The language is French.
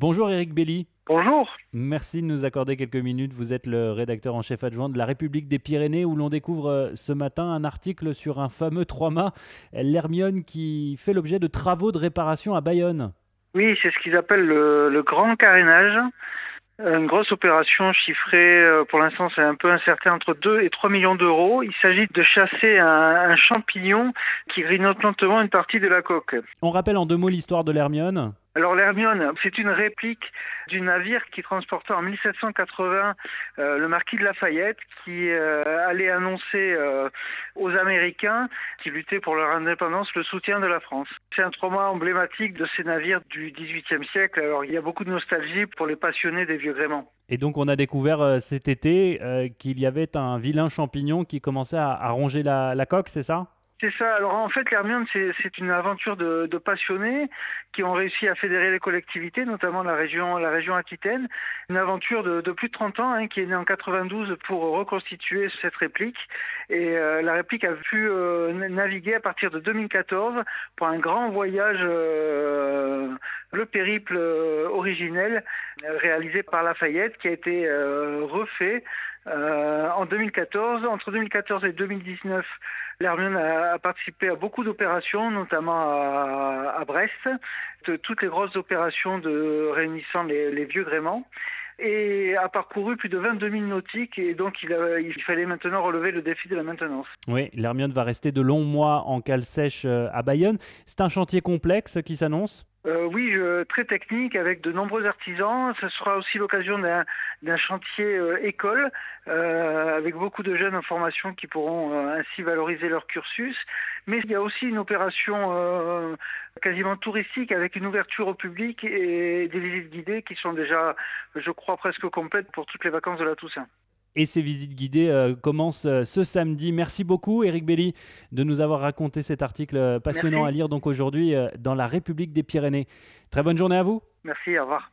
Bonjour Eric Belli. Bonjour. Merci de nous accorder quelques minutes. Vous êtes le rédacteur en chef adjoint de la République des Pyrénées où l'on découvre euh, ce matin un article sur un fameux trois-mâts, l'Hermione, qui fait l'objet de travaux de réparation à Bayonne. Oui, c'est ce qu'ils appellent le, grand carénage. Une grosse opération chiffrée, euh, pour l'instant c'est un peu incertain, entre 2 et 3 millions d'euros. Il s'agit de chasser un, champignon qui grignote lentement une partie de la coque. On rappelle en deux mots l'histoire de l'Hermione alors l'Hermione, c'est une réplique du navire qui transportait en 1780 euh, le marquis de Lafayette, qui euh, allait annoncer euh, aux Américains qui luttaient pour leur indépendance le soutien de la France. C'est un trauma emblématique de ces navires du XVIIIe siècle. Alors il y a beaucoup de nostalgie pour les passionnés des vieux gréments. Et donc on a découvert cet été qu'il y avait un vilain champignon qui commençait à, ronger la coque, c'est ça? C'est ça. Alors en fait, l'Hermione, c'est une aventure de, passionnés qui ont réussi à fédérer les collectivités, notamment la région, la région Aquitaine. Une aventure de, plus de 30 ans hein, qui est née en 92 pour reconstituer cette réplique. Et euh, la réplique a pu euh, naviguer à partir de 2014 pour un grand voyage, euh, le périple originel réalisé par Lafayette, qui a été refait en 2014. Entre 2014 et 2019, L'Hermione a, participé à beaucoup d'opérations, notamment à, Brest, toutes les grosses opérations de réunissant les, vieux gréments et a parcouru plus de 22 000 nautiques et donc il, il, fallait maintenant relever le défi de la maintenance. Oui, l'Hermione va rester de longs mois en cale sèche euh, à Bayonne. C'est un chantier complexe qui s'annonce? Euh, oui, très technique avec de nombreux artisans. Ce sera aussi l'occasion d'un chantier euh, école euh, avec beaucoup de jeunes en formation qui pourront ainsi valoriser leur cursus. Mais il y a aussi une opération quasiment touristique avec une ouverture au public et des visites guidées qui sont déjà, je crois, presque complètes pour toutes les vacances de la Toussaint. Et ces visites guidées euh, commencent euh, ce samedi. Merci beaucoup, Eric Belli, de nous avoir raconté cet article euh, passionnant à lire donc aujourd'hui dans la République des Pyrénées. Très bonne journée à vous. Merci, au revoir.